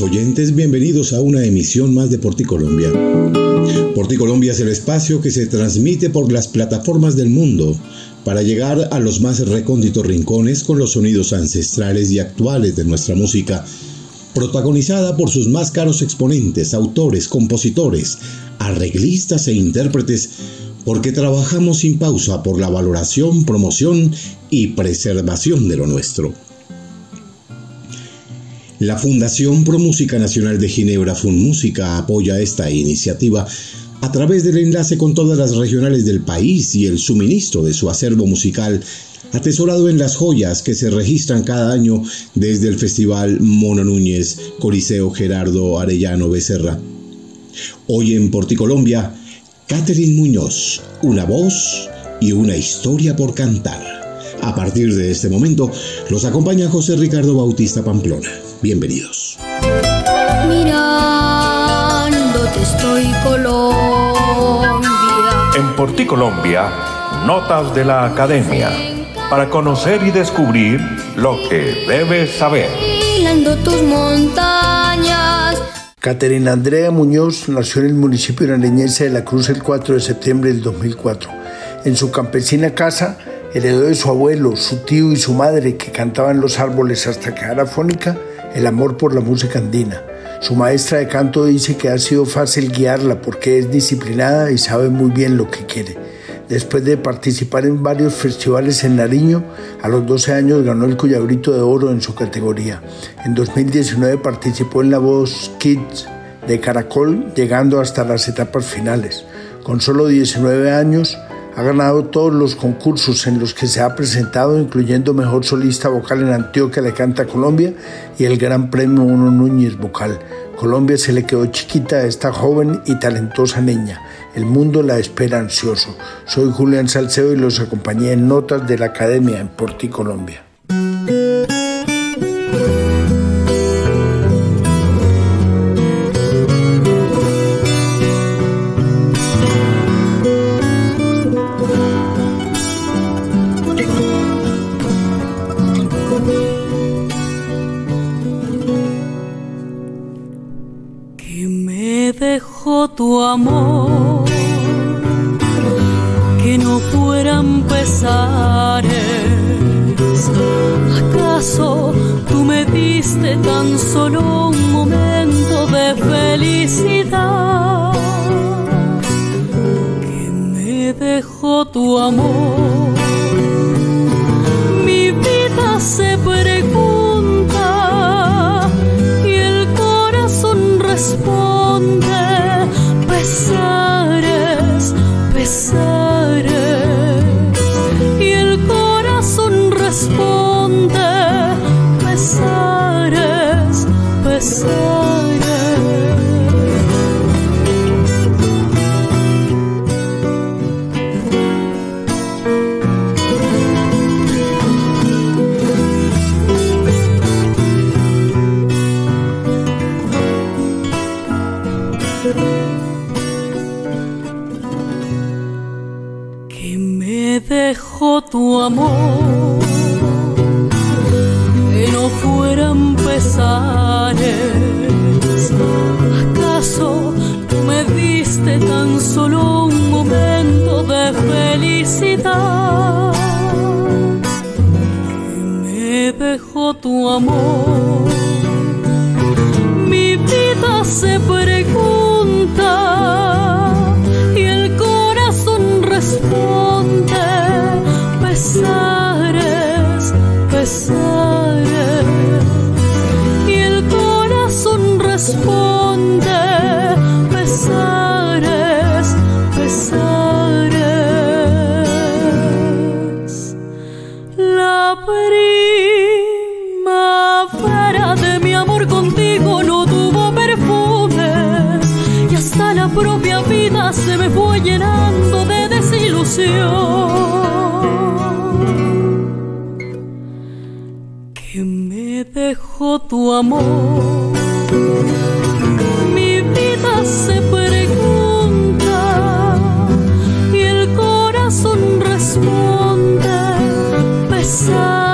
Oyentes, bienvenidos a una emisión más de Porti Colombia. Porti Colombia es el espacio que se transmite por las plataformas del mundo para llegar a los más recónditos rincones con los sonidos ancestrales y actuales de nuestra música, protagonizada por sus más caros exponentes, autores, compositores, arreglistas e intérpretes, porque trabajamos sin pausa por la valoración, promoción y preservación de lo nuestro. La Fundación Pro Música Nacional de Ginebra, FunMúsica, apoya esta iniciativa a través del enlace con todas las regionales del país y el suministro de su acervo musical atesorado en las joyas que se registran cada año desde el Festival Mono Núñez, Coliseo Gerardo Arellano Becerra. Hoy en Porticolombia, Catherine Muñoz, una voz y una historia por cantar. A partir de este momento, los acompaña José Ricardo Bautista Pamplona. Bienvenidos. Mirándote estoy Colombia. En Por ti Colombia, notas de la academia, para conocer y descubrir lo que debes saber. Tus montañas. Caterina Andrea Muñoz nació en el municipio iraneñense de La Cruz el 4 de septiembre del 2004. En su campesina casa heredó de su abuelo, su tío y su madre que cantaban los árboles hasta quedar afónica el amor por la música andina. Su maestra de canto dice que ha sido fácil guiarla porque es disciplinada y sabe muy bien lo que quiere. Después de participar en varios festivales en Nariño, a los 12 años ganó el Cuyabrito de Oro en su categoría. En 2019 participó en La Voz Kids de Caracol, llegando hasta las etapas finales. Con solo 19 años, ha ganado todos los concursos en los que se ha presentado, incluyendo Mejor Solista Vocal en Antioquia Le Canta Colombia y el Gran Premio Uno Núñez Vocal. Colombia se le quedó chiquita a esta joven y talentosa niña. El mundo la espera ansioso. Soy Julián Salceo y los acompañé en Notas de la Academia en Porti, Colombia. llenando de desilusión que me dejó tu amor. Mi vida se pregunta y el corazón responde pesar.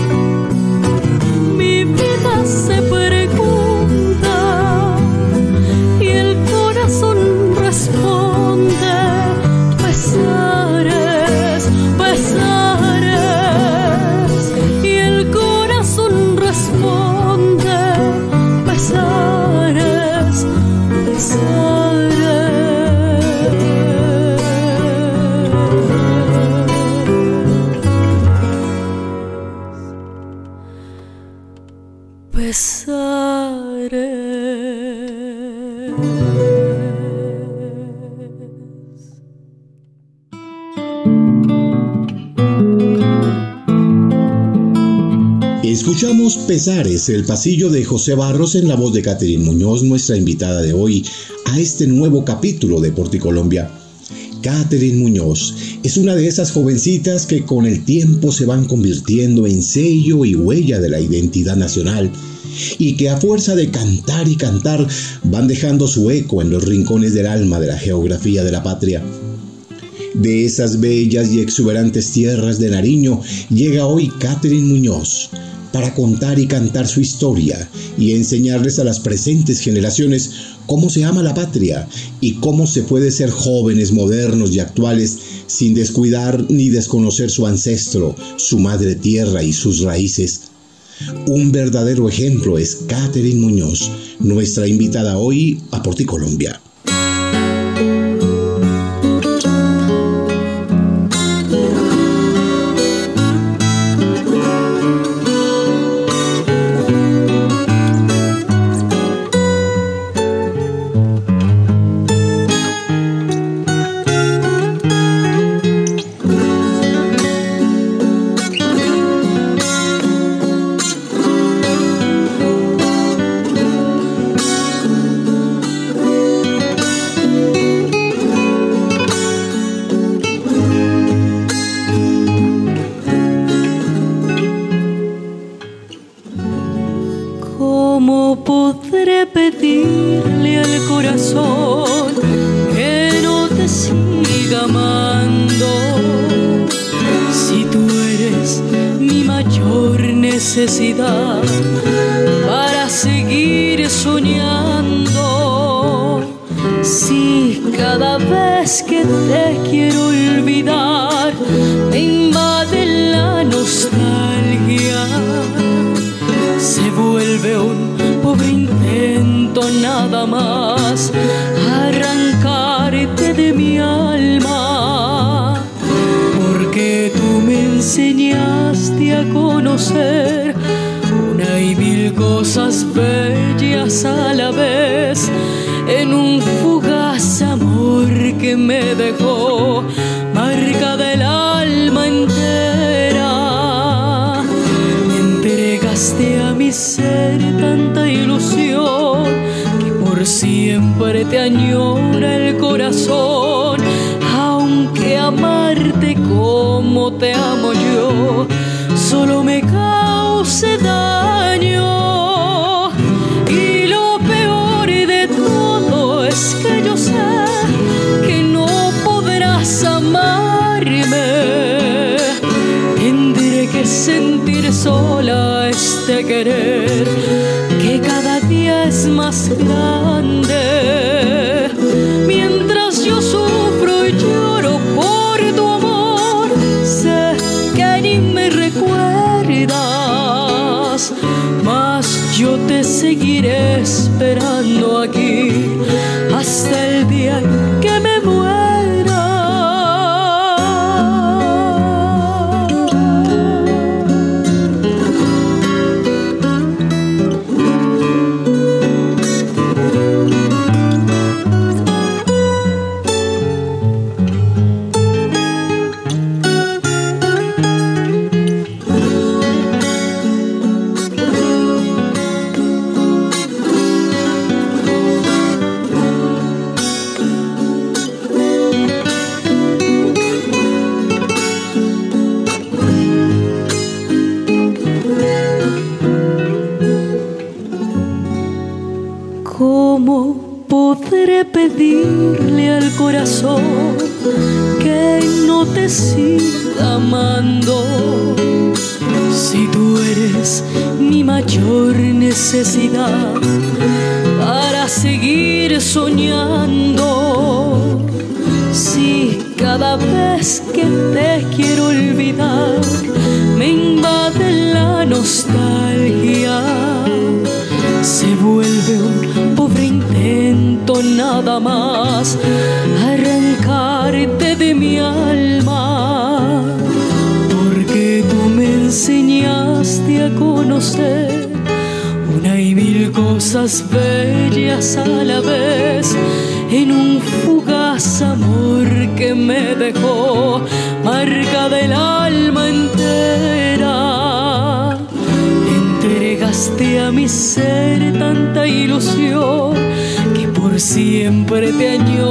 Pesares, el pasillo de José Barros en la voz de Catherine Muñoz, nuestra invitada de hoy a este nuevo capítulo de Porticolombia. Catherine Muñoz es una de esas jovencitas que con el tiempo se van convirtiendo en sello y huella de la identidad nacional y que a fuerza de cantar y cantar van dejando su eco en los rincones del alma de la geografía de la patria. De esas bellas y exuberantes tierras de Nariño llega hoy Catherine Muñoz para contar y cantar su historia y enseñarles a las presentes generaciones cómo se ama la patria y cómo se puede ser jóvenes, modernos y actuales sin descuidar ni desconocer su ancestro, su madre tierra y sus raíces. Un verdadero ejemplo es Catherine Muñoz, nuestra invitada hoy a Porticolombia. hasta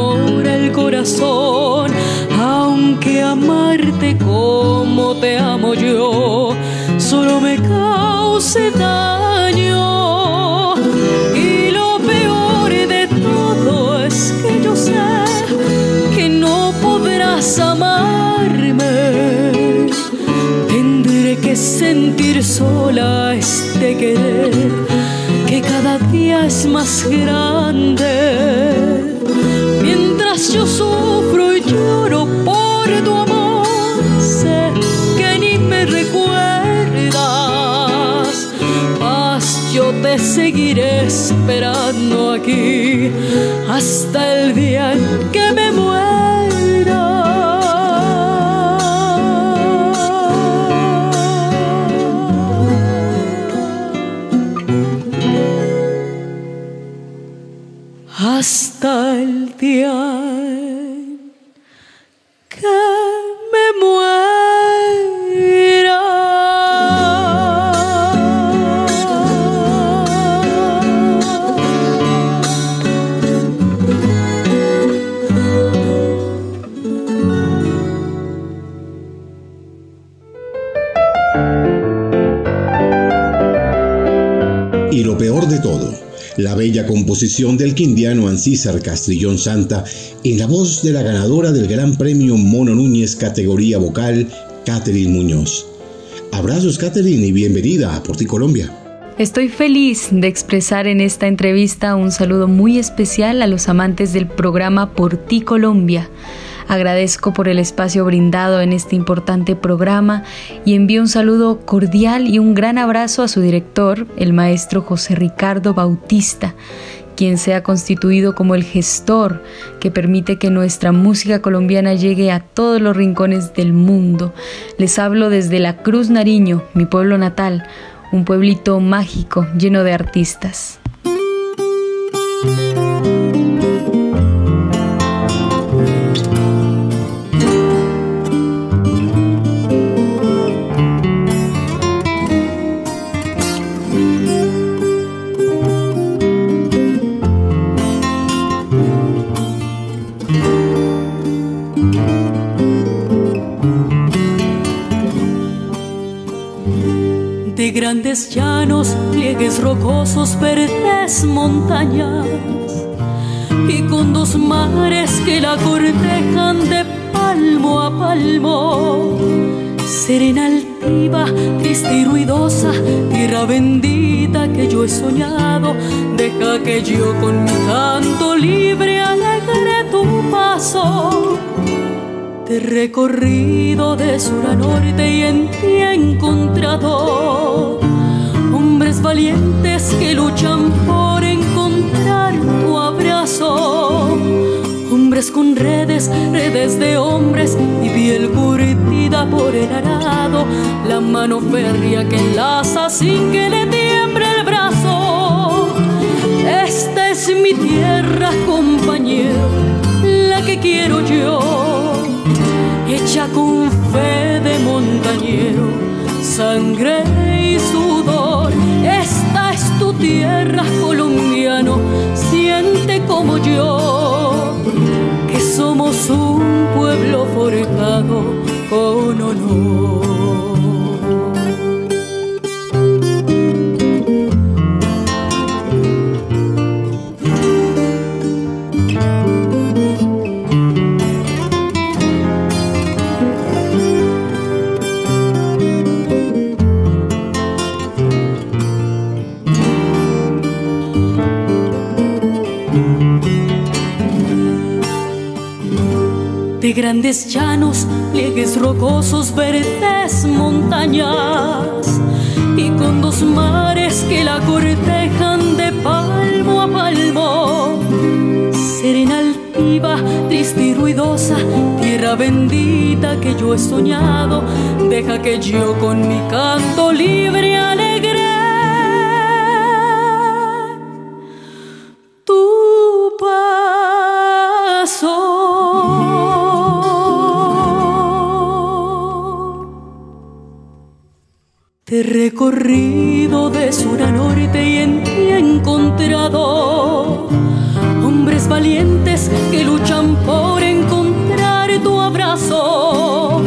añora el corazón, aunque amarte como te amo yo solo me cause daño. Y lo peor de todo es que yo sé que no podrás amarme. Tendré que sentir sola este querer que cada día es más grande. Esperando aquí hasta el día en que me muera. Del quindiano Ancísar Castrillón Santa en la voz de la ganadora del Gran Premio Mono Núñez categoría vocal, Catherine Muñoz. Abrazos Catherine y bienvenida a Por ti Colombia. Estoy feliz de expresar en esta entrevista un saludo muy especial a los amantes del programa Por ti Colombia. Agradezco por el espacio brindado en este importante programa y envío un saludo cordial y un gran abrazo a su director, el maestro José Ricardo Bautista, quien se ha constituido como el gestor que permite que nuestra música colombiana llegue a todos los rincones del mundo. Les hablo desde La Cruz Nariño, mi pueblo natal, un pueblito mágico lleno de artistas. Grandes llanos, pliegues rocosos, verdes montañas y con dos mares que la cortejan de palmo a palmo. Serena altiva, triste y ruidosa, tierra bendita que yo he soñado, deja que yo con mi canto libre alegre tu paso. Te he recorrido de sur a norte y en ti he encontrado valientes que luchan por encontrar tu abrazo. Hombres con redes, redes de hombres y piel curtida por el arado. La mano férrea que enlaza sin que le tiemble el brazo. Esta es mi tierra, compañero, la que quiero yo hecha con fe de montañero, sangre colombiano, siente como yo, que somos un pueblo forjado con honor. Grandes llanos, pliegues rocosos, verdes montañas y con dos mares que la cortejan de palmo a palmo. Serena altiva, triste y ruidosa, tierra bendita que yo he soñado, deja que yo con mi canto libre alegre recorrido de sur a norte y en ti encontrado hombres valientes que luchan por encontrar tu abrazo.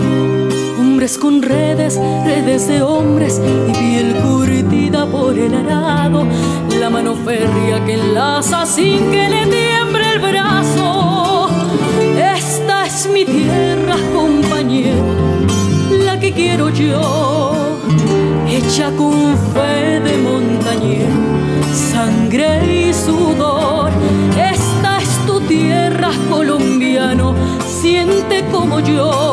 Hombres con redes, redes de hombres y piel curtida por el arado. La mano férrea que enlaza sin que le tiemble el brazo. Esta es mi tierra, compañero, la que quiero yo hecha con fe de montañero, sangre y sudor. Esta es tu tierra, colombiano, siente como yo,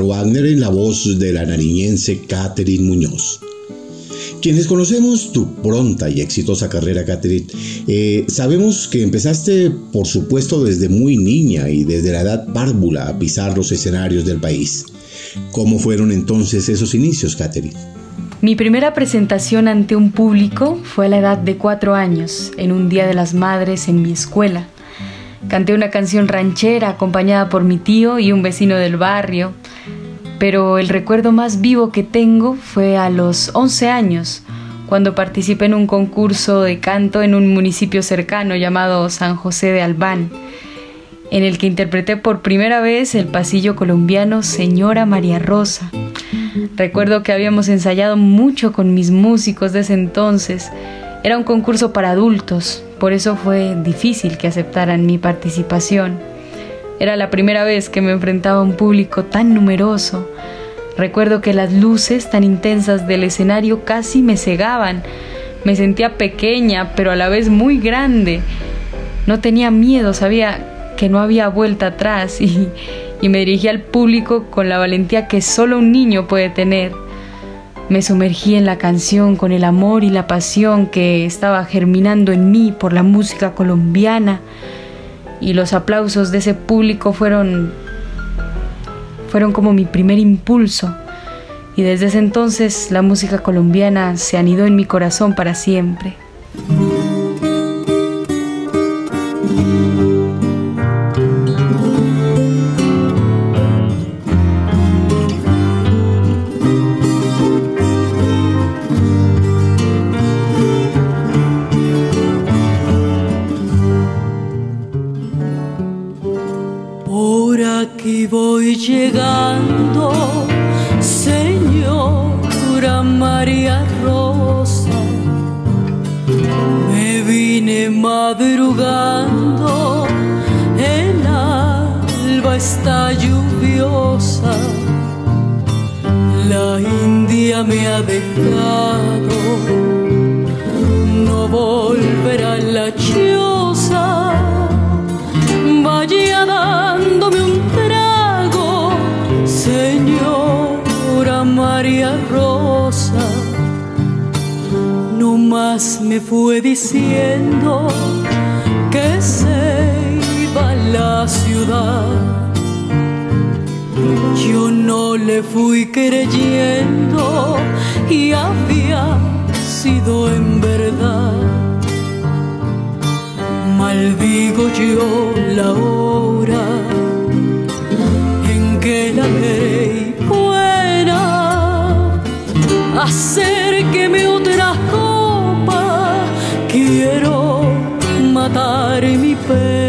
Wagner en la voz de la nariñense Catherine Muñoz. Quienes conocemos tu pronta y exitosa carrera, Catherine, eh, sabemos que empezaste, por supuesto, desde muy niña y desde la edad párvula a pisar los escenarios del país. ¿Cómo fueron entonces esos inicios, Catherine? Mi primera presentación ante un público fue a la edad de cuatro años, en un Día de las Madres en mi escuela. Canté una canción ranchera acompañada por mi tío y un vecino del barrio, pero el recuerdo más vivo que tengo fue a los 11 años, cuando participé en un concurso de canto en un municipio cercano llamado San José de Albán, en el que interpreté por primera vez el pasillo colombiano Señora María Rosa. Recuerdo que habíamos ensayado mucho con mis músicos de ese entonces. Era un concurso para adultos, por eso fue difícil que aceptaran mi participación. Era la primera vez que me enfrentaba a un público tan numeroso. Recuerdo que las luces tan intensas del escenario casi me cegaban. Me sentía pequeña, pero a la vez muy grande. No tenía miedo, sabía que no había vuelta atrás y, me dirigía al público con la valentía que solo un niño puede tener. Me sumergí en la canción con el amor y la pasión que estaba germinando en mí por la música colombiana y los aplausos de ese público fueron fueron como mi primer impulso y desde ese entonces la música colombiana se anidó en mi corazón para siempre. llegando, señora María Rosa. Me vine madrugando, el alba está lluviosa. La India me ha dejado, no volverá. me fue diciendo que se iba a la ciudad. Yo no le fui creyendo y había sido en verdad. Maldigo yo la hora en que la ley fuera hacer que me otras cosas pena.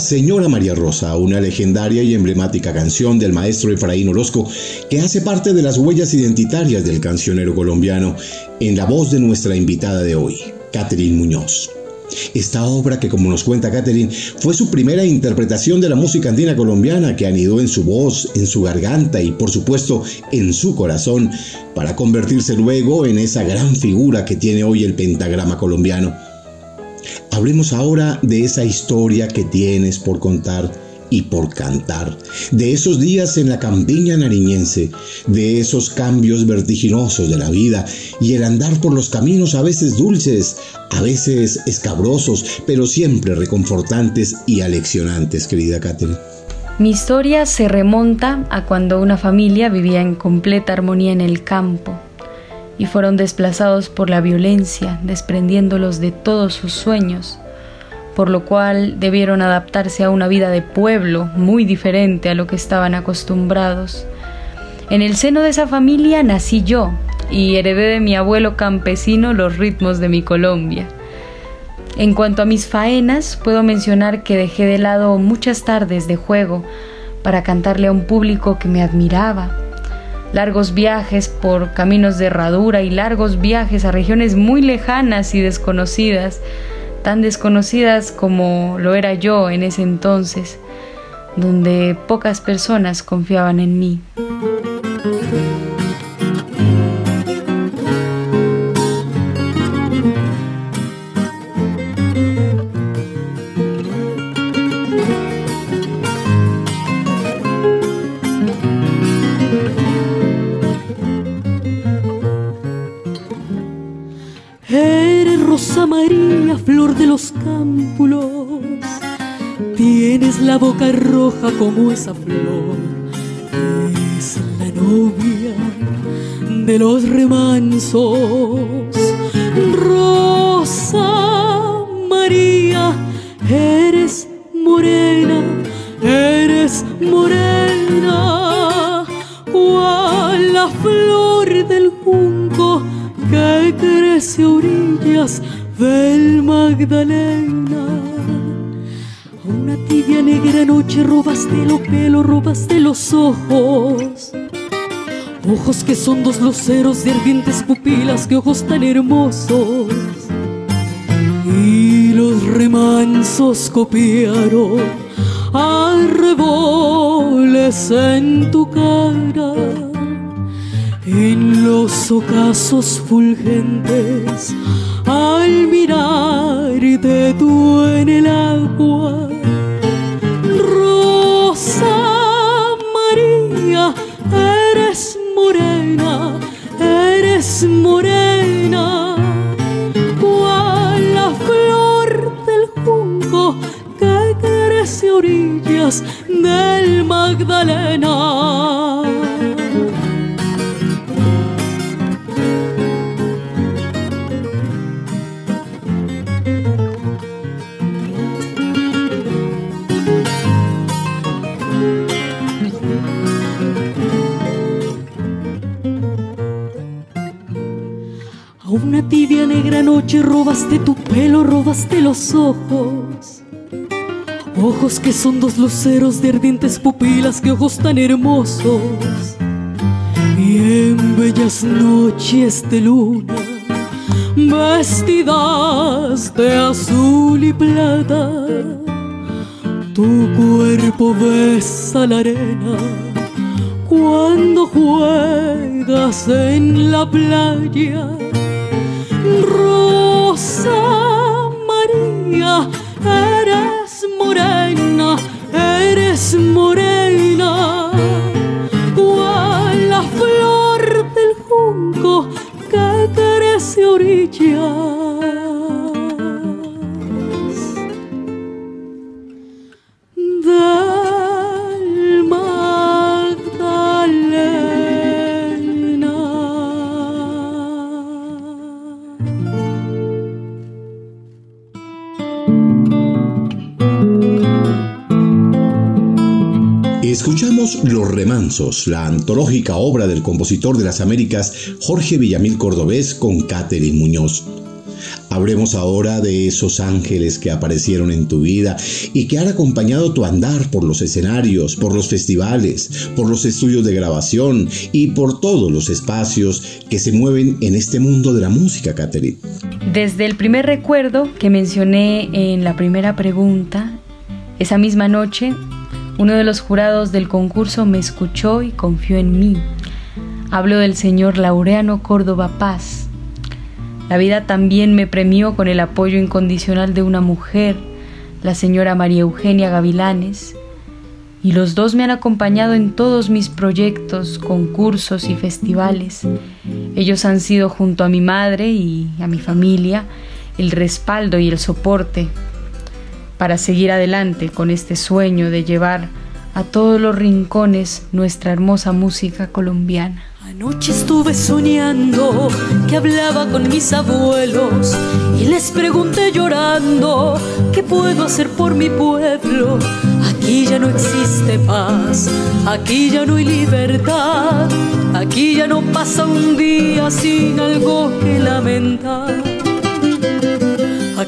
Señora María Rosa, una legendaria y emblemática canción del maestro Efraín Orozco que hace parte de las huellas identitarias del cancionero colombiano en la voz de nuestra invitada de hoy, Catherine Muñoz. Esta obra que como nos cuenta Catherine fue su primera interpretación de la música andina colombiana que anidó en su voz, en su garganta y por supuesto en su corazón para convertirse luego en esa gran figura que tiene hoy el pentagrama colombiano. Hablemos ahora de esa historia que tienes por contar y por cantar, de esos días en la campiña nariñense, de esos cambios vertiginosos de la vida y el andar por los caminos a veces dulces, a veces escabrosos, pero siempre reconfortantes y aleccionantes, querida Catherine. Mi historia se remonta a cuando una familia vivía en completa armonía en el campo y fueron desplazados por la violencia, desprendiéndolos de todos sus sueños, por lo cual debieron adaptarse a una vida de pueblo muy diferente a lo que estaban acostumbrados. En el seno de esa familia nací yo y heredé de mi abuelo campesino los ritmos de mi Colombia. En cuanto a mis faenas, puedo mencionar que dejé de lado muchas tardes de juego para cantarle a un público que me admiraba, largos viajes por caminos de herradura y largos viajes a regiones muy lejanas y desconocidas, tan desconocidas como lo era yo en ese entonces, donde pocas personas confiaban en mí. Flor de los cámpulos. Tienes la boca roja como esa flor. Es la novia de los remansos. Rosa María, eres morena, eres morena. Cual la flor del junco que crece a orillas del Magdalena. A una tibia negra noche robaste los pelos, robaste los ojos. Ojos que son dos luceros de ardientes pupilas, que ojos tan hermosos. Y los remansos copiaron arreboles en tu cara. En los ocasos fulgentes al mirarte tú en el agua. Rosa María, eres morena, eres morena, cual la flor del junco que crece orillas del Magdalena. Una tibia negra noche robaste tu pelo, robaste los ojos. Ojos que son dos luceros de ardientes pupilas, que ojos tan hermosos. Y en bellas noches de luna, vestidas de azul y plata, tu cuerpo besa la arena cuando juegas en la playa Rosa María, eres morena, eres morena, cual la flor del junco que crece orilla. Los Remansos, la antológica obra del compositor de las Américas Jorge Villamil Cordobés con Catherine Muñoz. Hablemos ahora de esos ángeles que aparecieron en tu vida y que han acompañado tu andar por los escenarios, por los festivales, por los estudios de grabación y por todos los espacios que se mueven en este mundo de la música, Catherine. Desde el primer recuerdo que mencioné en la primera pregunta, esa misma noche uno de los jurados del concurso me escuchó y confió en mí. Hablo del señor Laureano Córdoba Paz. La vida también me premió con el apoyo incondicional de una mujer, la señora María Eugenia Gavilanes, y los dos me han acompañado en todos mis proyectos, concursos y festivales. Ellos han sido junto a mi madre y a mi familia el respaldo y el soporte para seguir adelante con este sueño de llevar a todos los rincones nuestra hermosa música colombiana. Anoche estuve soñando que hablaba con mis abuelos y les pregunté llorando qué puedo hacer por mi pueblo. Aquí ya no existe paz, aquí ya no hay libertad, aquí ya no pasa un día sin algo que lamentar.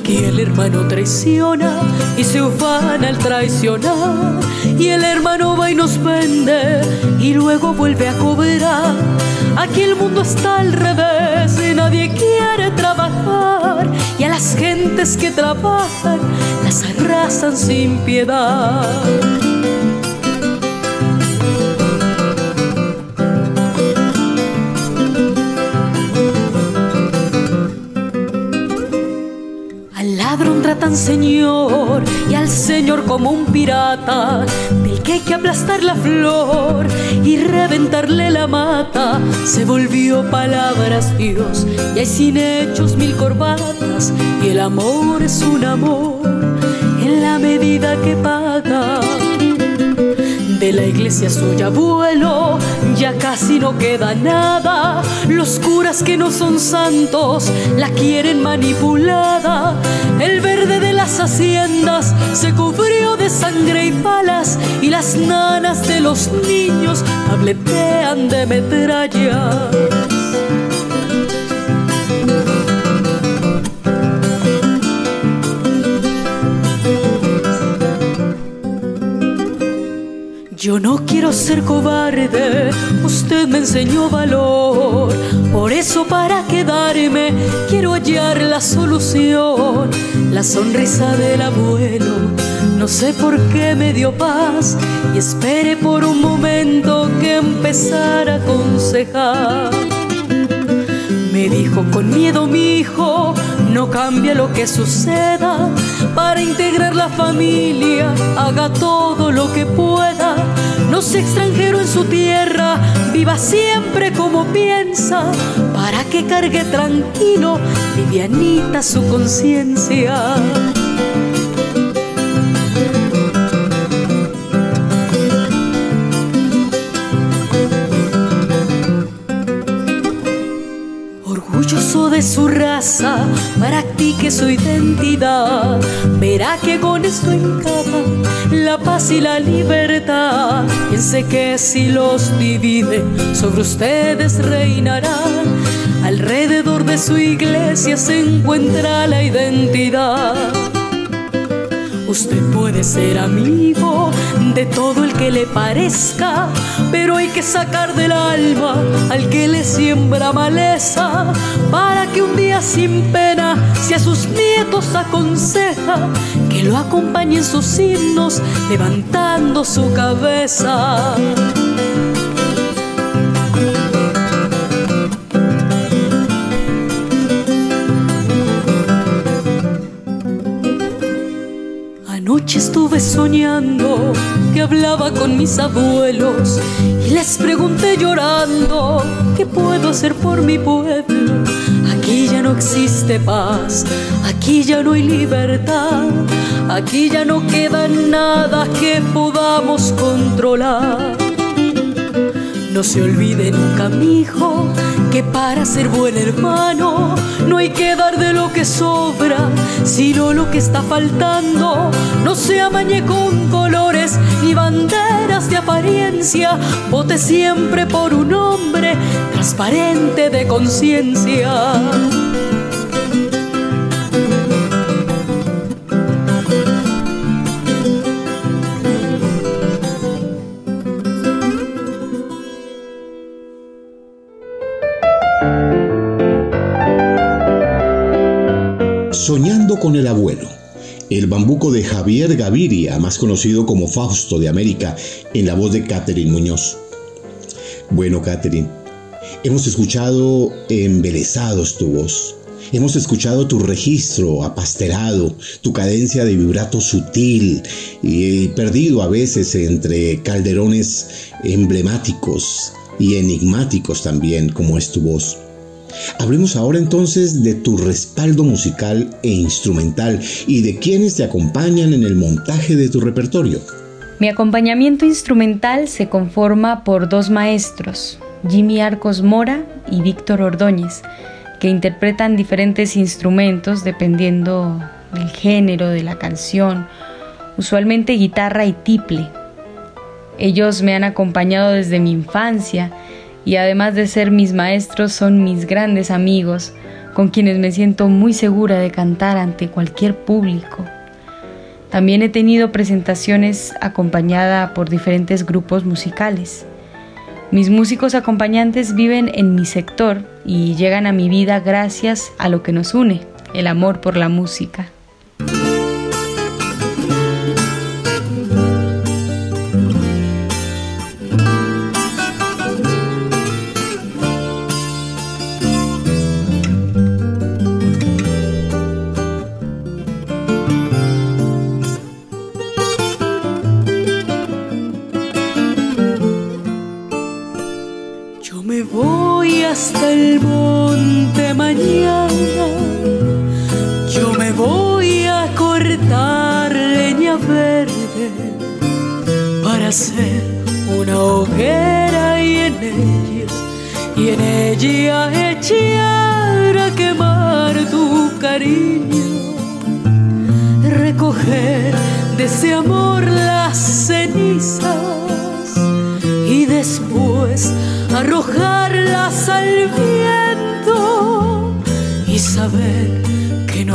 Aquí el hermano traiciona y se ufana al traicionar. Y el hermano va y nos vende y luego vuelve a cobrar. Aquí el mundo está al revés y nadie quiere trabajar. Y a las gentes que trabajan las arrasan sin piedad. Tratan Señor y al Señor como un pirata del que hay que aplastar la flor y reventarle la mata. Se volvió palabras Dios y hay sin hechos mil corbatas y el amor es un amor en la medida que paga de la iglesia suya abuelo ya casi no queda nada. Los curas que no son santos la quieren manipulada. El verde de las haciendas se cubrió de sangre y palas y las nanas de los niños tabletean de metralla. Yo no quiero ser cobarde, usted me enseñó valor. Por eso para quedarme quiero hallar la solución. La sonrisa del abuelo, no sé por qué me dio paz. Y esperé por un momento que empezara a aconsejar. Me dijo con miedo mi hijo, no cambia lo que suceda para integrar la familia, haga todo lo que pueda. No sea extranjero en su tierra, viva siempre como piensa, para que cargue tranquilo, livianita su conciencia. De su raza, practique su identidad. Verá que con esto encapa la paz y la libertad. Piense que si los divide, sobre ustedes reinarán. Alrededor de su iglesia se encuentra la identidad. Usted puede ser amigo de todo el que le parezca, pero hay que sacar del alma al que le siembra maleza, para que un día sin pena, si a sus nietos aconseja, que lo acompañen sus himnos levantando su cabeza. Estuve soñando que hablaba con mis abuelos y les pregunté llorando qué puedo hacer por mi pueblo. Aquí ya no existe paz, aquí ya no hay libertad, aquí ya no queda nada que podamos controlar. No se olvide nunca, mi hijo, que para ser buen hermano no hay que dar de lo que sobra, sino lo que está faltando. No se amañe con colores ni banderas de apariencia, vote siempre por un hombre transparente de conciencia. Soñando con el abuelo. El bambuco de Javier Gaviria, más conocido como Fausto de América, en la voz de Catherine Muñoz. Bueno, Catherine, hemos escuchado embelesados tu voz. Hemos escuchado tu registro apasterado, tu cadencia de vibrato sutil y perdido a veces entre calderones emblemáticos y enigmáticos también como es tu voz. Hablemos ahora entonces de tu respaldo musical e instrumental y de quienes te acompañan en el montaje de tu repertorio. Mi acompañamiento instrumental se conforma por dos maestros, Jimmy Arcos Mora y Víctor Ordóñez, que interpretan diferentes instrumentos dependiendo del género de la canción, usualmente guitarra y tiple. Ellos me han acompañado desde mi infancia y además de ser mis maestros son mis grandes amigos con quienes me siento muy segura de cantar ante cualquier público. También he tenido presentaciones acompañada por diferentes grupos musicales. Mis músicos acompañantes viven en mi sector y llegan a mi vida gracias a lo que nos une, el amor por la música. Me voy hasta el monte mañana, yo me voy a cortar leña verde para hacer una hoguera y en ella, y en ella echar a quemar tu cariño, recoger de ese amor las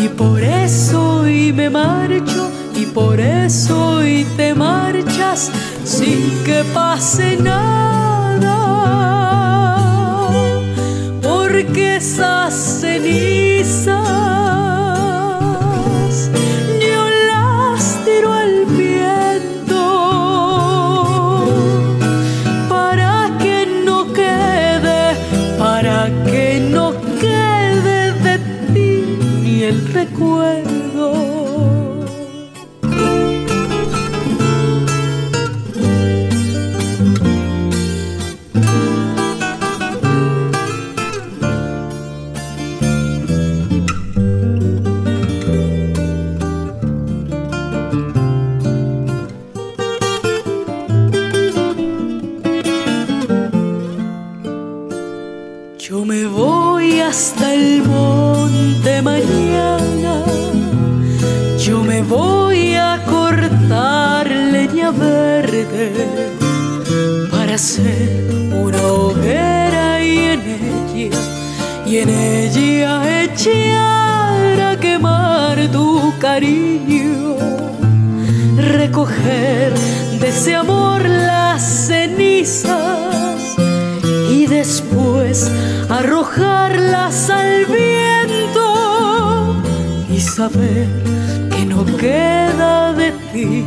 Y por eso hoy me marcho, y por eso hoy te marchas, sin que pase nada. Porque esas cenizas hacer una hoguera y en ella, y en ella echar a quemar tu cariño, recoger de ese amor las cenizas y después arrojarlas al viento y saber que no queda de ti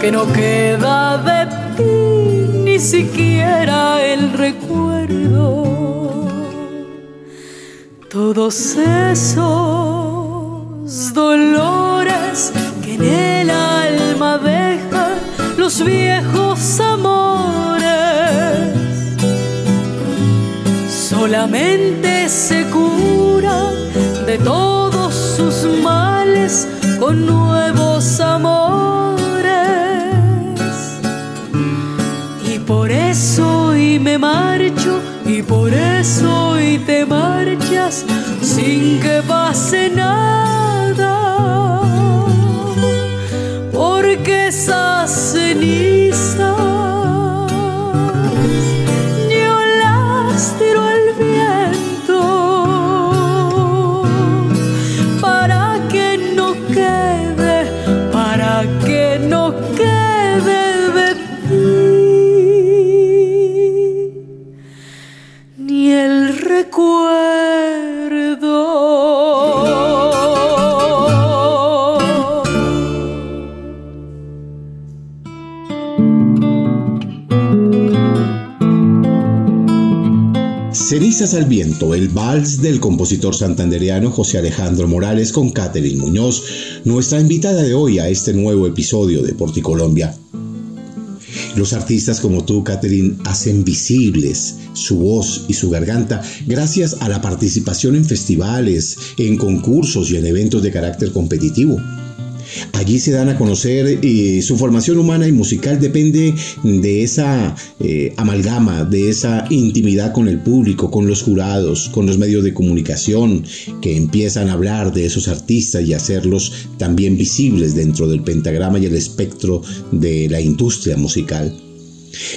que no queda de ti siquiera el recuerdo. Todos esos dolores que en el alma dejan los viejos amores solamente se cura de todos sus males con nuevos marcho y por eso hoy te marchas sin que pase nada. Porque esas cenizas Cenizas al viento, el vals del compositor santandereano José Alejandro Morales con Catherine Muñoz, nuestra invitada de hoy a este nuevo episodio de Porticolombia. Los artistas como tú, Catherine, hacen visibles su voz y su garganta gracias a la participación en festivales, en concursos y en eventos de carácter competitivo. Allí se dan a conocer y su formación humana y musical depende de esa eh, amalgama, de esa intimidad con el público, con los jurados, con los medios de comunicación que empiezan a hablar de esos artistas y hacerlos también visibles dentro del pentagrama y el espectro de la industria musical.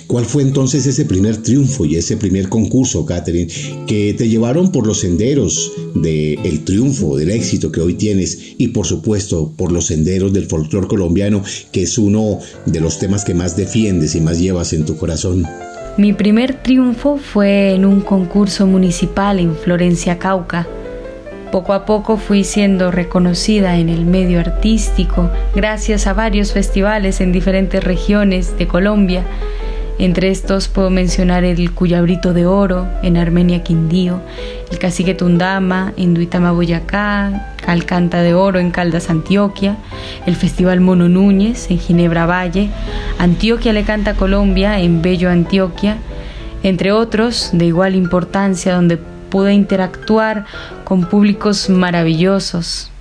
¿Cuál fue entonces ese primer triunfo y ese primer concurso, Catherine, que te llevaron por los senderos del triunfo, del éxito que hoy tienes y por supuesto por los senderos del folclore colombiano, que es uno de los temas que más defiendes y más llevas en tu corazón? Mi primer triunfo fue en un concurso municipal en Florencia, Cauca. Poco a poco fui siendo reconocida en el medio artístico gracias a varios festivales en diferentes regiones de Colombia entre estos puedo mencionar el Cuyabrito de Oro en Armenia Quindío, el Cacique Tundama en Duitama Boyacá, Calcanta de Oro en Caldas Antioquia, el Festival Mono Núñez en Ginebra Valle, Antioquia le canta Colombia en Bello Antioquia, entre otros de igual importancia donde pude interactuar con públicos maravillosos.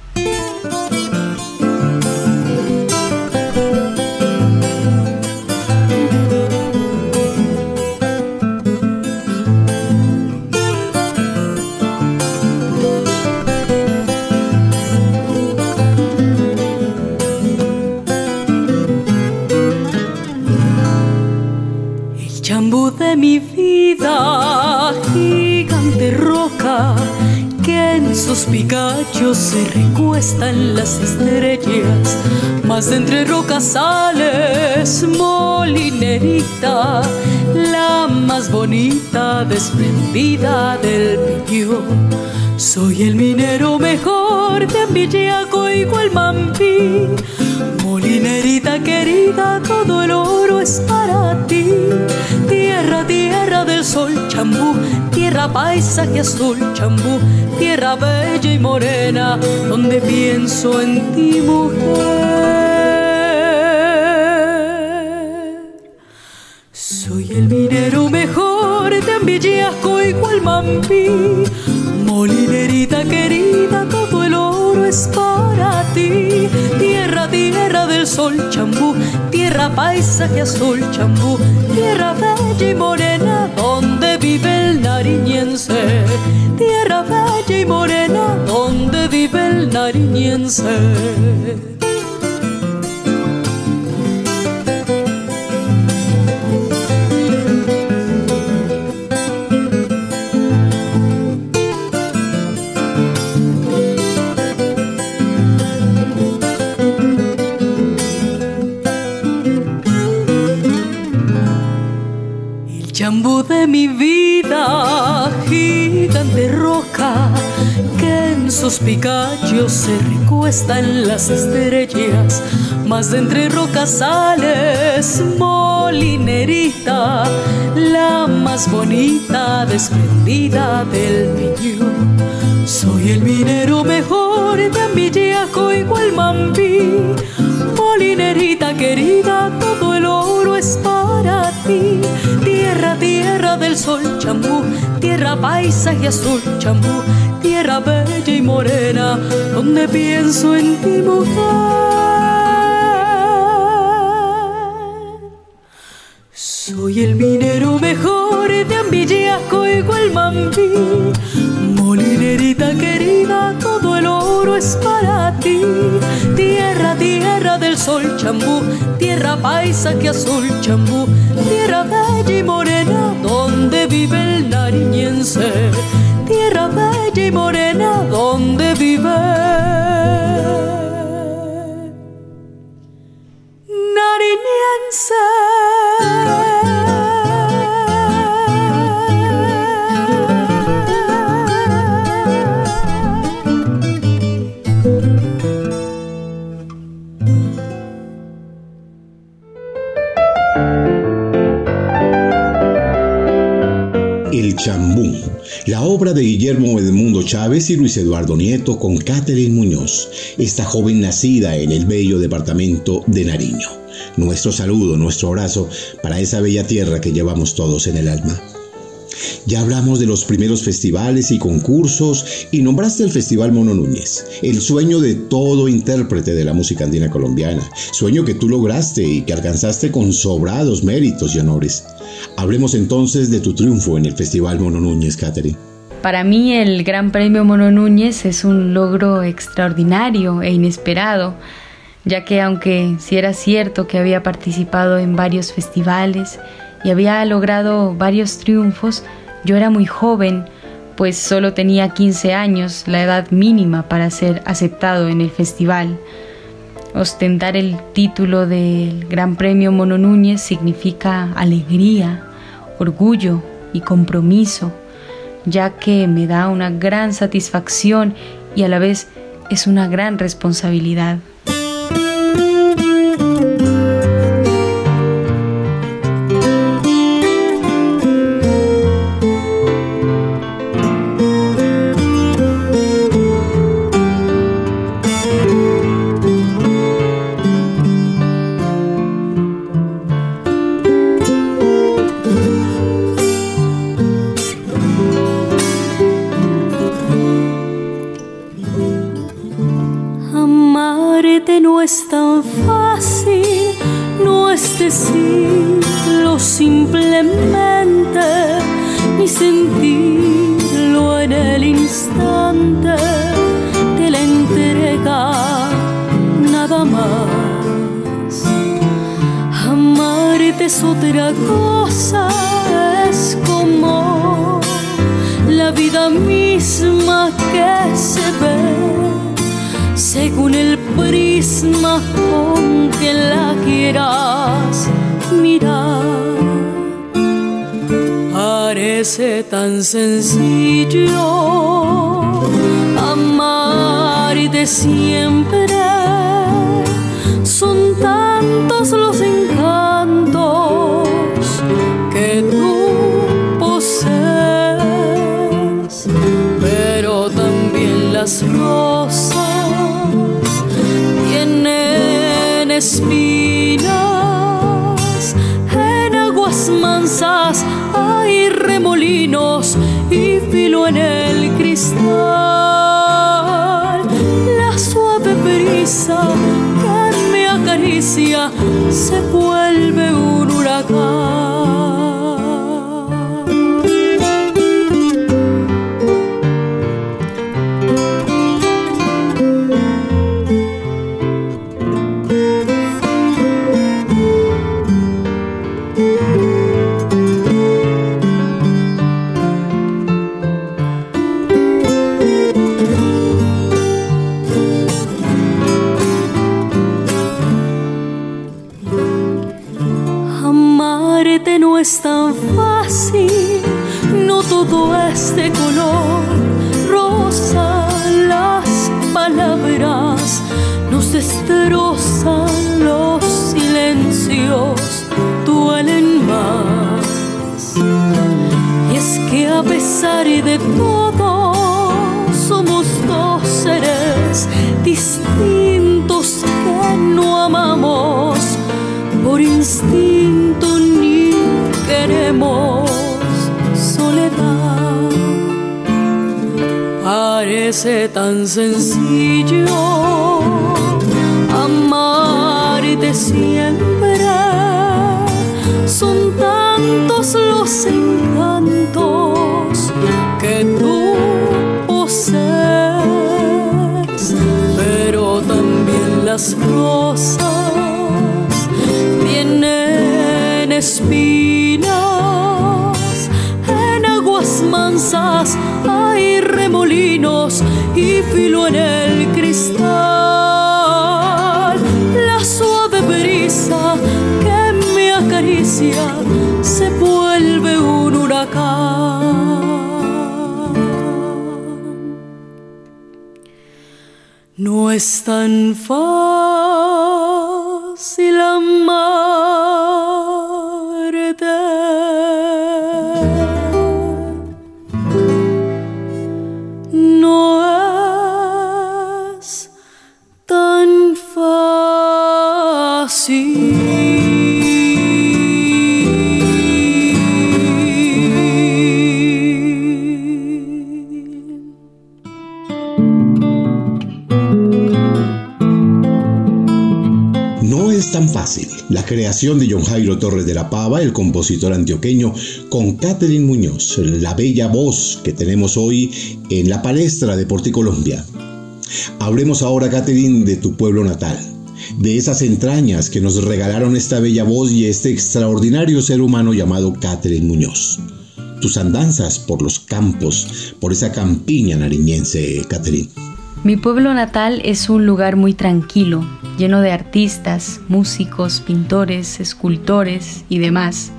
Sus picachos se recuestan las estrellas, más de entre rocas sales molinerita, la más bonita desprendida del piñón. Soy el minero mejor de Villaco igual Mampi, molinerita querida, todo el oro es para ti. Tierra, tierra del sol chambú, tierra paisaje azul chambú, tierra bella y morena, donde pienso en ti mujer. Soy el minero mejor de Ambillasco igual Mampi, molinerita querida, todo el oro es para ti. Tierra, tierra del sol chambú, tierra paisaje azul chambú, tierra bella y morena, nariñense. de mi vida, gigante roca, que en sus picachos se recuestan las estrellas, más de entre rocas sales, molinerita, la más bonita, desprendida del piñón. Soy el minero mejor de Ambillaco igual Mambi, molinerita querida, todo el oro es para ti. Tierra, tierra del sol chambú, tierra paisaje azul chambú, tierra bella y morena, donde pienso en ti mujer. Soy el minero mejor de Ambillaco igual Mambi, molinerita querida, todo el oro es para ti. Tierra, tierra del sol chambú, tierra paisaje azul chambú, tierra bella y morena, donde vive el nariñense. Y morena, donde vive Chávez y Luis Eduardo Nieto con Catherine Muñoz, esta joven nacida en el bello departamento de Nariño. Nuestro saludo, nuestro abrazo para esa bella tierra que llevamos todos en el alma. Ya hablamos de los primeros festivales y concursos y nombraste el Festival Mono Núñez, el sueño de todo intérprete de la música andina colombiana, sueño que tú lograste y que alcanzaste con sobrados méritos y honores. Hablemos entonces de tu triunfo en el Festival Mono Núñez, Catherine. Para mí el Gran Premio Mono Núñez es un logro extraordinario e inesperado, ya que aunque sí era cierto que había participado en varios festivales y había logrado varios triunfos, yo era muy joven, pues solo tenía 15 años, la edad mínima para ser aceptado en el festival. Ostentar el título del Gran Premio Mono Núñez significa alegría, orgullo y compromiso, ya que me da una gran satisfacción y a la vez es una gran responsabilidad. Tan sencillo amar de siempre. Son tantos mansas hay remolinos y filo en el cristal. La suave brisa que me acaricia se vuelve un huracán Parece tan sencillo amar y de siempre. Son tantos los encantos que tú posees, pero también las rosas tienen espinas. En aguas mansas remolinos y filo en el cristal. La suave brisa que me acaricia se vuelve un huracán. No es tan fácil creación de John Jairo Torres de la Pava, el compositor antioqueño, con Catherine Muñoz, la bella voz que tenemos hoy en la palestra de Porticolombia. Hablemos ahora, Catherine, de tu pueblo natal, de esas entrañas que nos regalaron esta bella voz y este extraordinario ser humano llamado Catherine Muñoz. Tus andanzas por los campos, por esa campiña nariñense, Catherine. Mi pueblo natal es un lugar muy tranquilo, lleno de artistas, músicos, pintores, escultores y demás.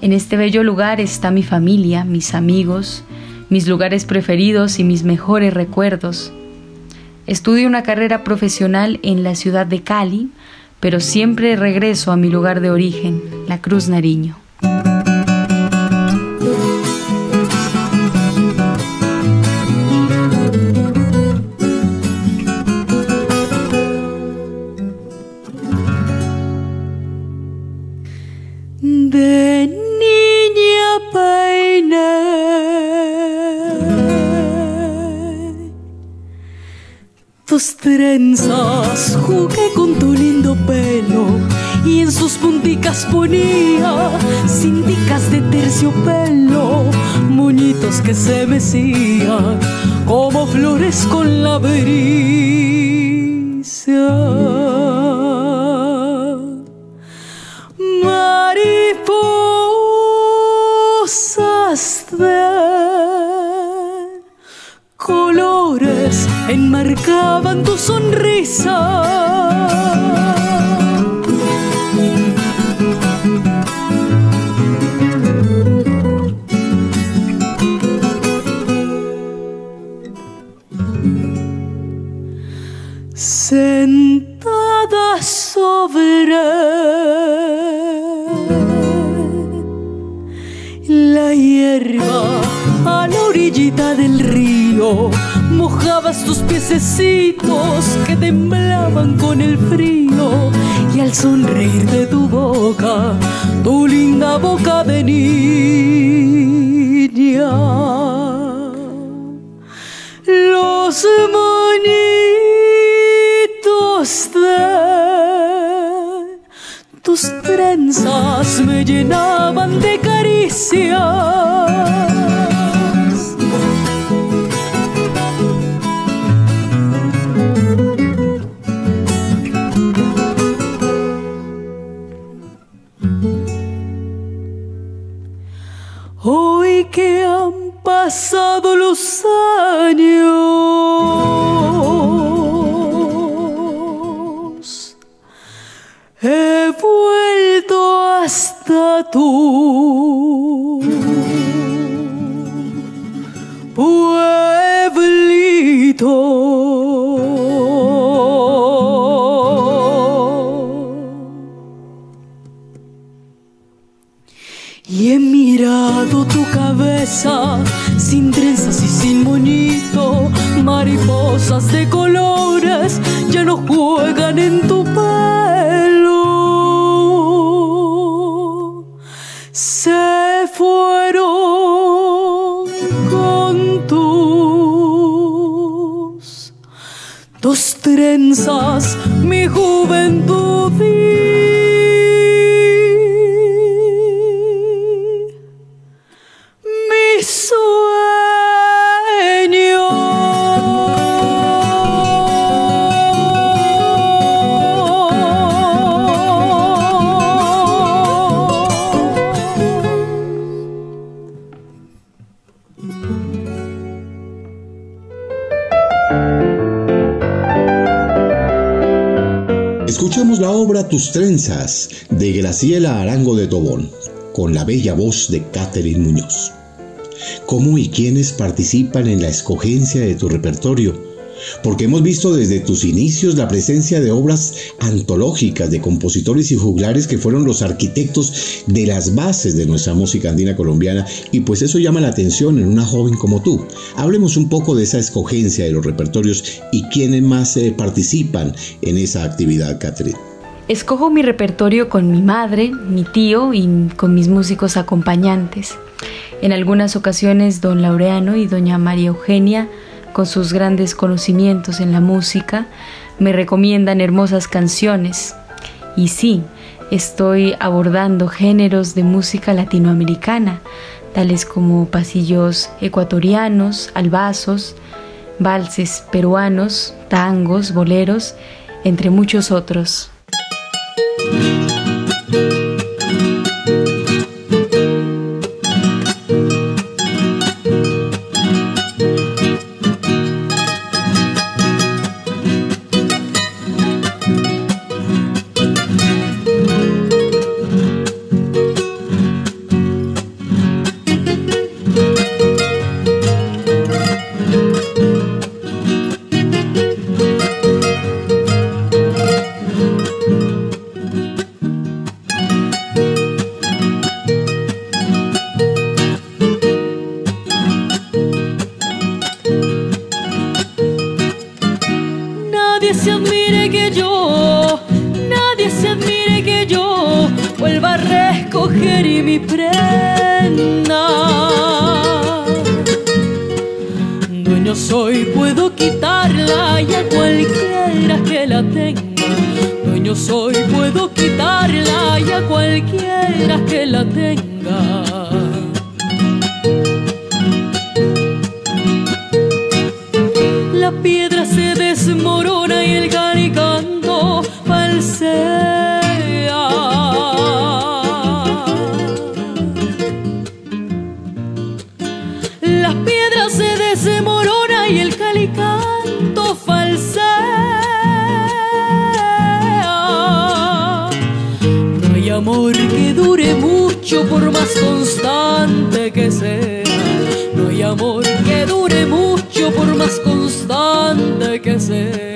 En este bello lugar está mi familia, mis amigos, mis lugares preferidos y mis mejores recuerdos. Estudio una carrera profesional en la ciudad de Cali, pero siempre regreso a mi lugar de origen, la Cruz Nariño. Tus trenzas, jugué con tu lindo pelo y en sus punticas ponía cinticas de terciopelo, moñitos que se mecían como flores con la brisa. Mariposas de flores enmarcaban tu sonrisa. sentada sobre la hierba a la orillita del río. Mojabas tus piececitos que temblaban con el frío y al sonreír de tu boca, tu linda boca de niña. Los tus trenzas me llenaban de caricias. Pasado los años he vuelto hasta tú. Pueblito. Sin trenzas y sin monito, mariposas de colores ya no juegan en tu pelo. Se fueron con tus dos trenzas, mi juventud. La obra Tus trenzas de Graciela Arango de Tobón, con la bella voz de Catherine Muñoz. ¿Cómo y quiénes participan en la escogencia de tu repertorio? Porque hemos visto desde tus inicios la presencia de obras antológicas de compositores y juglares que fueron los arquitectos de las bases de nuestra música andina colombiana y pues eso llama la atención en una joven como tú. Hablemos un poco de esa escogencia de los repertorios y quiénes más eh, participan en esa actividad, Catherine. Escojo mi repertorio con mi madre, mi tío y con mis músicos acompañantes. En algunas ocasiones don Laureano y doña María Eugenia, con sus grandes conocimientos en la música, me recomiendan hermosas canciones. Y sí, estoy abordando géneros de música latinoamericana, tales como pasillos ecuatorianos, albazos, valses peruanos, tangos, boleros, entre muchos otros. Amor que dure mucho por más constante que sea. No hay amor que dure mucho por más constante que sea.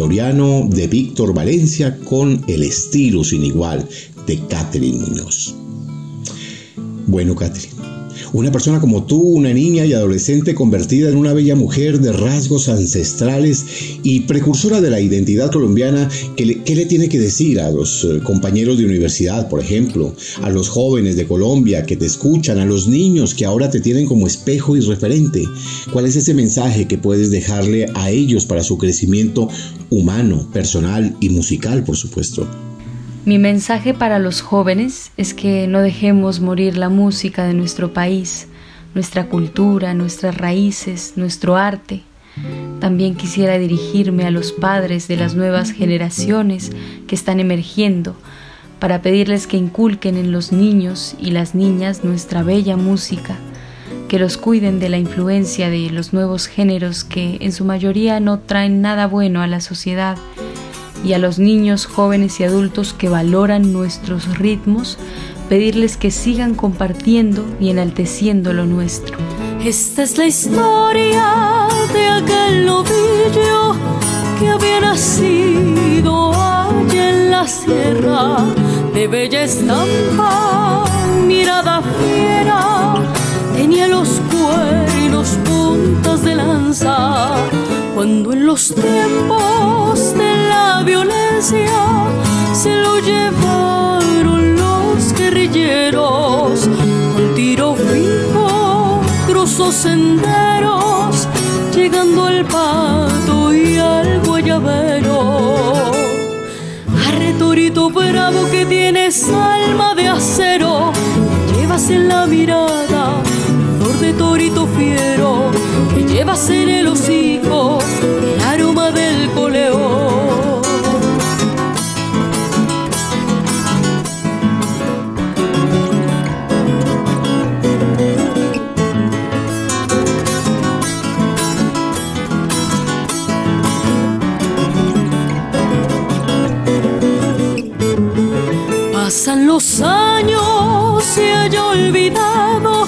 Ecuatoriano de Víctor Valencia con el estilo sin igual de Catherine Muñoz. Bueno, Catherine, una persona como tú, una niña y adolescente convertida en una bella mujer de rasgos ancestrales y precursora de la identidad colombiana, ¿qué le, tiene que decir a los eh, compañeros de universidad, por ejemplo, a los jóvenes de Colombia que te escuchan, a los niños que ahora te tienen como espejo y referente? ¿Cuál es ese mensaje que puedes dejarle a ellos para su crecimiento humano, personal y musical, por supuesto? Mi mensaje para los jóvenes es que no dejemos morir la música de nuestro país, nuestra cultura, nuestras raíces, nuestro arte. También quisiera dirigirme a los padres de las nuevas generaciones que están emergiendo para pedirles que inculquen en los niños y las niñas nuestra bella música, que los cuiden de la influencia de los nuevos géneros que en su mayoría no traen nada bueno a la sociedad y a los niños, jóvenes y adultos que valoran nuestros ritmos, pedirles que sigan compartiendo y enalteciendo lo nuestro. Esta es la historia de aquel novillo que había nacido allá en la sierra, de bella estampa, mirada fiera, tenía los cuernos puntas de lanza, cuando en los tiempos de violencia se lo llevaron los guerrilleros. Un tiro fijo cruzó senderos, llegando al pato y al guayabero. Arretorito bravo que tienes alma de acero, llevas en la mirada de torito fiero, que llevas en el hocico el aroma del coleo. Pasan los años, se haya olvidado,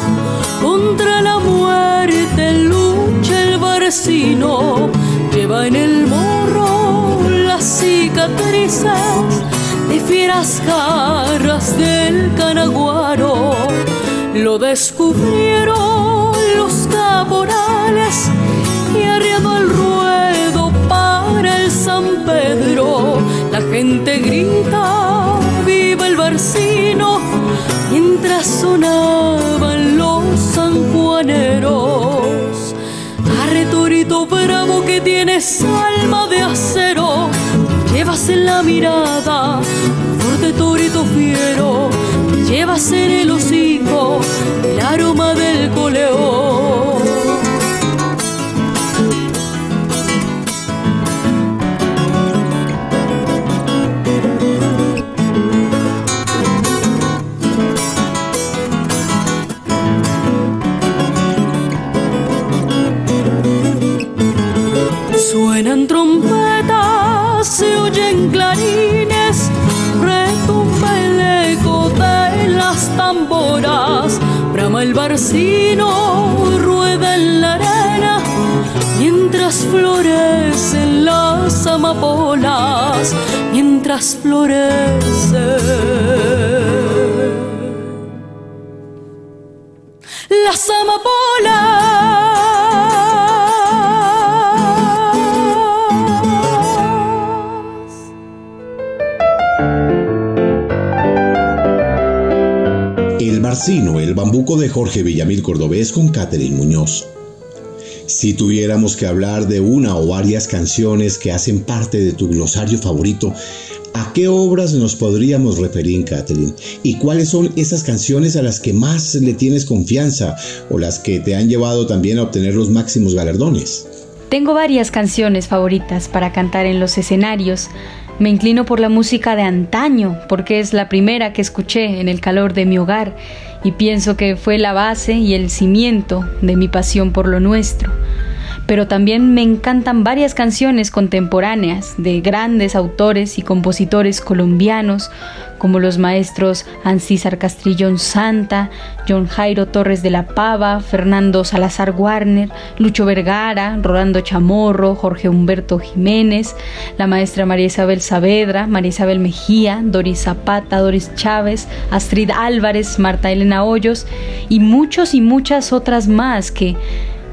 contra la muerte lucha el barcino, lleva en el morro las cicatrices de fieras garras del canaguaro lo descubrieron los caporales y arriado al ruedo para el San Pedro. La gente grita, mientras sonaban los sanjuaneros. Arre torito bravo que tienes alma de acero, llevas en la mirada, fuerte torito fiero llevas en el hocico el aroma del coleón. El barcino, rueda en la arena, mientras florecen las amapolas, mientras florecen las amapolas. El bambuco de Jorge Villamil Cordobés con Catherine Muñoz. Si tuviéramos que hablar de una o varias canciones que hacen parte de tu glosario favorito, ¿a qué obras nos podríamos referir, Catherine? ¿Y cuáles son esas canciones a las que más le tienes confianza o las que te han llevado también a obtener los máximos galardones? Tengo varias canciones favoritas para cantar en los escenarios. Me inclino por la música de antaño, porque es la primera que escuché en el calor de mi hogar y pienso que fue la base y el cimiento de mi pasión por lo nuestro. Pero también me encantan varias canciones contemporáneas de grandes autores y compositores colombianos como los maestros Ancísar Castrillón Santa, John Jairo Torres de la Pava, Fernando Salazar Warner, Lucho Vergara, Rolando Chamorro, Jorge Humberto Jiménez, la maestra María Isabel Saavedra, María Isabel Mejía, Doris Zapata, Doris Chávez, Astrid Álvarez, Marta Elena Hoyos y muchos y muchas otras más que,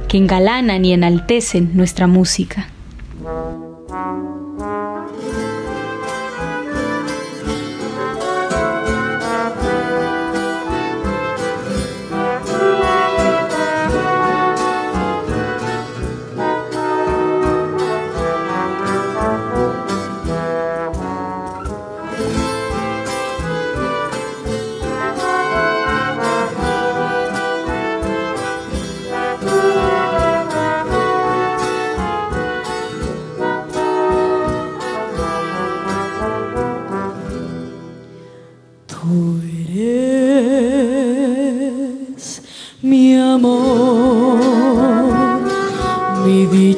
que engalanan y enaltecen nuestra música.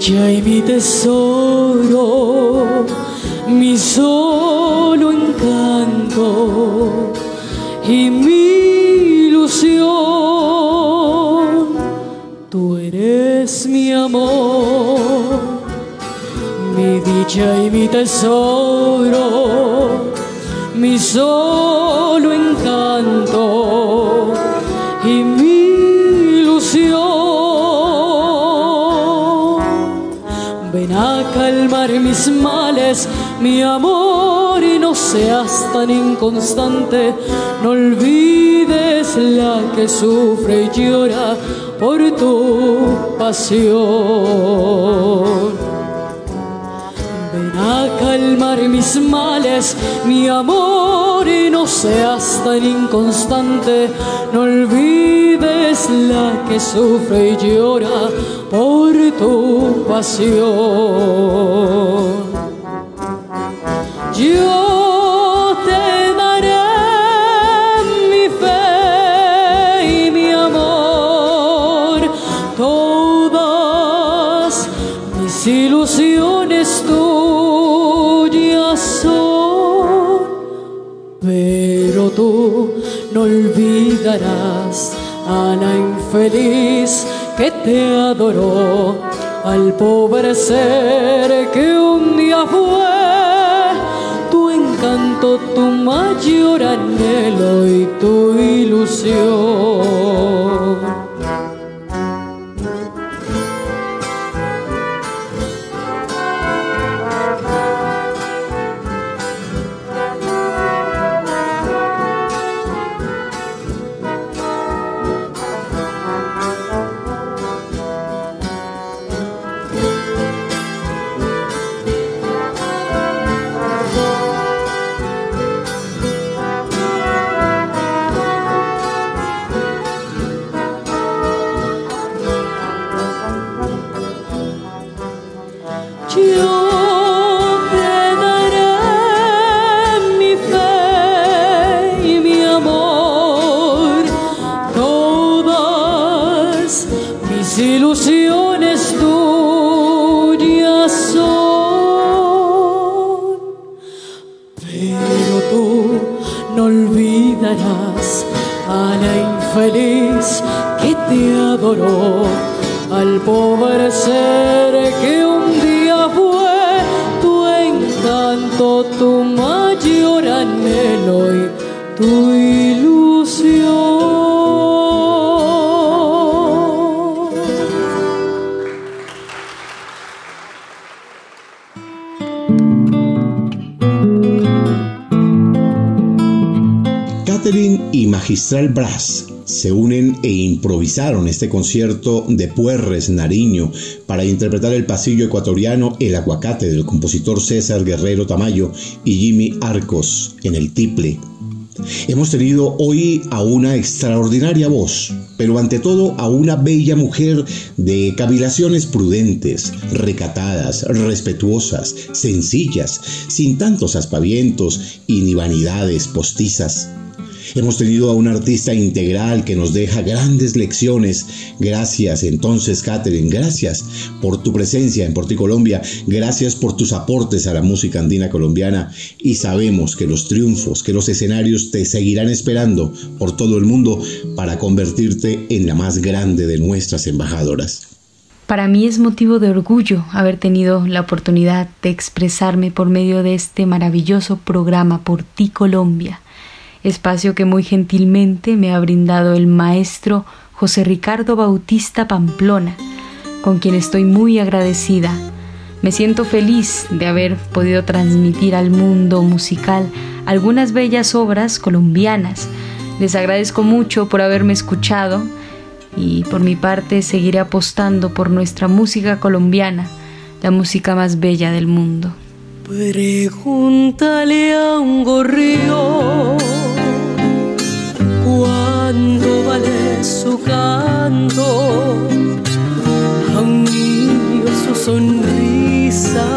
Y mi tesoro, mi solo encanto y mi ilusión. Tú eres mi amor, mi dicha y mi tesoro, mi solo encanto y calmar mis males, mi amor, y no seas tan inconstante. No olvides la que sufre y llora por tu pasión. Ven a calmar mis males, mi amor, y no seas tan inconstante. No olvides la que sufre y llora por tu pasión. Yo te daré mi fe y mi amor, todas mis ilusiones tuyas son, pero tú no olvidarás a la infeliz que te adoró, al pobre ser que un día fue tu encanto, tu mayor anhelo y tu ilusión. Al pobre ser que un día fue tu encanto, tu mayor anhelo y tu ilusión. y Magistral Brass se unen e improvisaron este concierto de Puerres Nariño para interpretar el pasillo ecuatoriano El Aguacate del compositor César Guerrero Tamayo y Jimmy Arcos en el tiple. Hemos tenido hoy a una extraordinaria voz, pero ante todo a una bella mujer de cavilaciones prudentes, recatadas, respetuosas, sencillas, sin tantos aspavientos y ni vanidades postizas. Hemos tenido a un artista integral que nos deja grandes lecciones. Gracias entonces, Catherine, gracias por tu presencia en Colombia, gracias por tus aportes a la música andina colombiana y sabemos que los triunfos, que los escenarios te seguirán esperando por todo el mundo para convertirte en la más grande de nuestras embajadoras. Para mí es motivo de orgullo haber tenido la oportunidad de expresarme por medio de este maravilloso programa por ti Colombia espacio que muy gentilmente me ha brindado el maestro José Ricardo Bautista Pamplona, con quien estoy muy agradecida. Me siento feliz de haber podido transmitir al mundo musical algunas bellas obras colombianas. Les agradezco mucho por haberme escuchado y por mi parte seguiré apostando por nuestra música colombiana, la música más bella del mundo. A un gorrión canto, a un niño su sonrisa,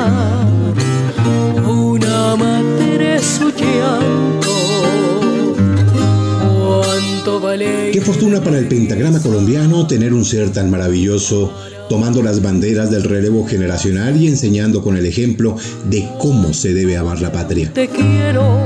una madre su llanto. Cuánto vale. Qué fortuna para el pentagrama colombiano tener un ser tan maravilloso tomando las banderas del relevo generacional y enseñando con el ejemplo de cómo se debe amar la patria. Te quiero,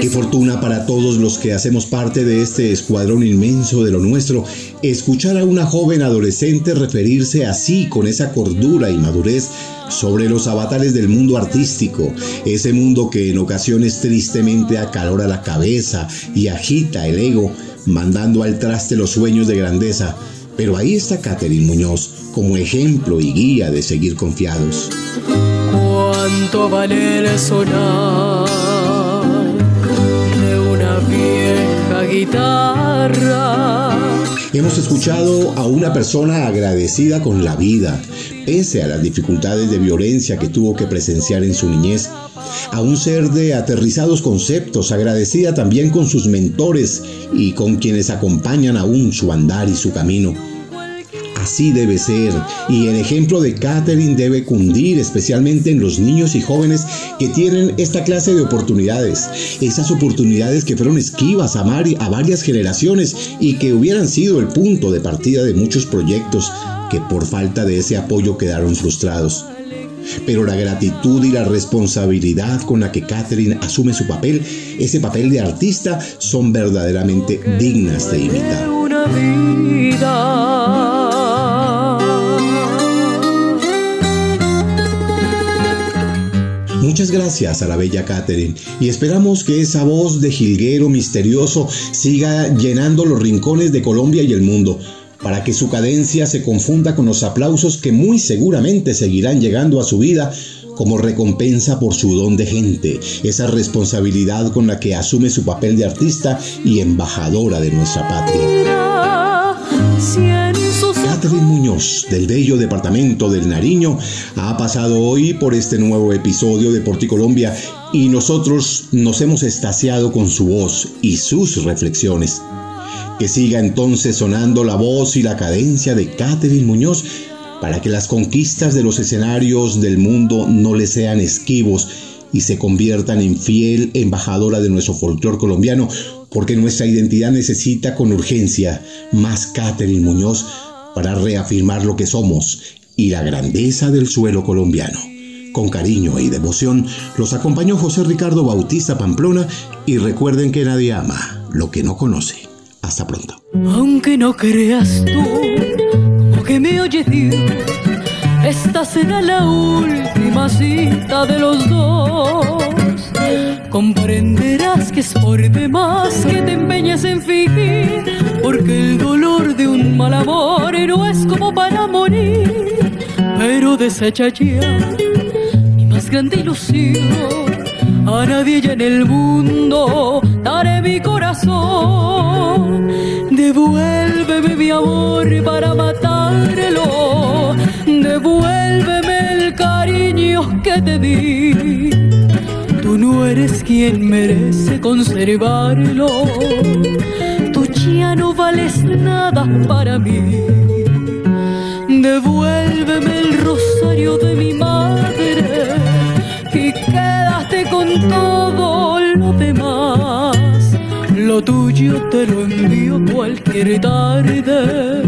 Qué fortuna para todos los que hacemos parte de este escuadrón inmenso de lo nuestro, escuchar a una joven adolescente referirse así con esa cordura y madurez sobre los avatares del mundo artístico, ese mundo que en ocasiones tristemente acalora la cabeza y agita el ego, mandando al traste los sueños de grandeza. Pero ahí está Catherine Muñoz, como ejemplo y guía de seguir confiados. ¿Cuánto vale sonar de una vieja guitarra? Hemos escuchado a una persona agradecida con la vida, pese a las dificultades de violencia que tuvo que presenciar en su niñez, a un ser de aterrizados conceptos, agradecida también con sus mentores y con quienes acompañan aún su andar y su camino Así debe ser, y el ejemplo de Catherine debe cundir especialmente en los niños y jóvenes que tienen esta clase de oportunidades, esas oportunidades que fueron esquivas a, a varias generaciones y que hubieran sido el punto de partida de muchos proyectos que por falta de ese apoyo quedaron frustrados. Pero la gratitud y la responsabilidad con la que Catherine asume su papel, ese papel de artista, son verdaderamente dignas de imitar. Muchas gracias a la bella Catherine y esperamos que esa voz de jilguero misterioso siga llenando los rincones de Colombia y el mundo, para que su cadencia se confunda con los aplausos que muy seguramente seguirán llegando a su vida como recompensa por su don de gente, esa responsabilidad con la que asume su papel de artista y embajadora de nuestra patria. Del bello departamento del Nariño, ha pasado hoy por este nuevo episodio de Colombia y nosotros nos hemos estaciado con su voz y sus reflexiones. Que siga entonces sonando la voz y la cadencia de Catherine Muñoz para que las conquistas de los escenarios del mundo no le sean esquivos y se conviertan en fiel embajadora de nuestro folclore colombiano, porque nuestra identidad necesita con urgencia más Catherine Muñoz para reafirmar lo que somos y la grandeza del suelo colombiano. Con cariño y devoción los acompañó José Ricardo Bautista Pamplona y recuerden que nadie ama lo que no conoce. Hasta pronto. Aunque no creas tú, como que me oyes Dios, esta será la última cita de los dos. Comprenderás que es por demás que te empeñes en fingir, porque el dolor de un mal amor no es como para morir, pero desecha ya grande ilusión. A nadie ya en el mundo daré mi corazón. Devuélveme mi amor para matarlo. Devuélveme el cariño que te di. Eres quien merece conservarlo. Tú ya no vales nada para mí. Devuélveme el rosario de mi madre con todo lo demás. Lo tuyo te lo envío cualquier tarde.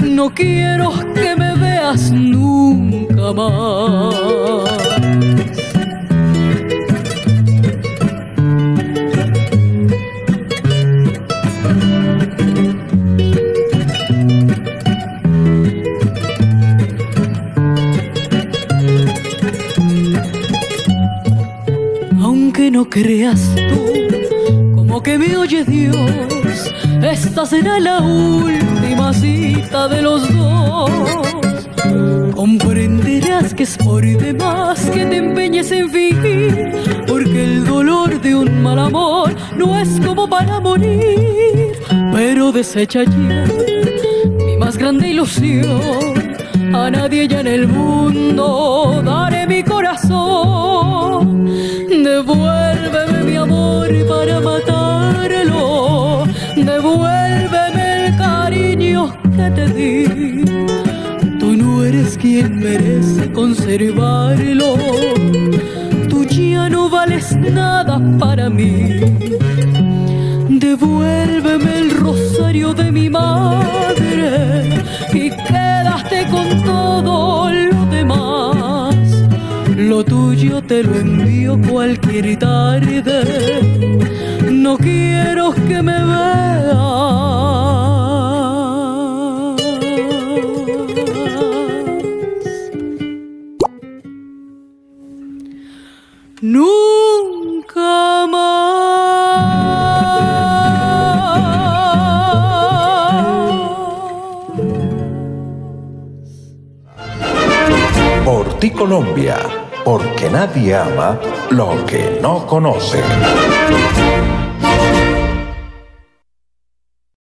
No quiero que me veas nunca más. Creas tú, como que me oye Dios, esta será la última cita de los dos. Comprenderás que es por demás que te empeñes en fingir, porque el dolor de un mal amor no es como para morir, pero desecha ya mi más grande ilusión. A nadie ya en el mundo daré mi corazón. Devuélveme mi para matarlo. Devuélveme el cariño que te di. Tú no eres quien merece conservarlo. Tú ya no vales nada para mí. Devuélveme el rosario de mi madre y quedaste con todo lo demás. Lo tuyo te lo envío cualquier tarde. No quiero que me veas. Nadie ama lo que no conoce.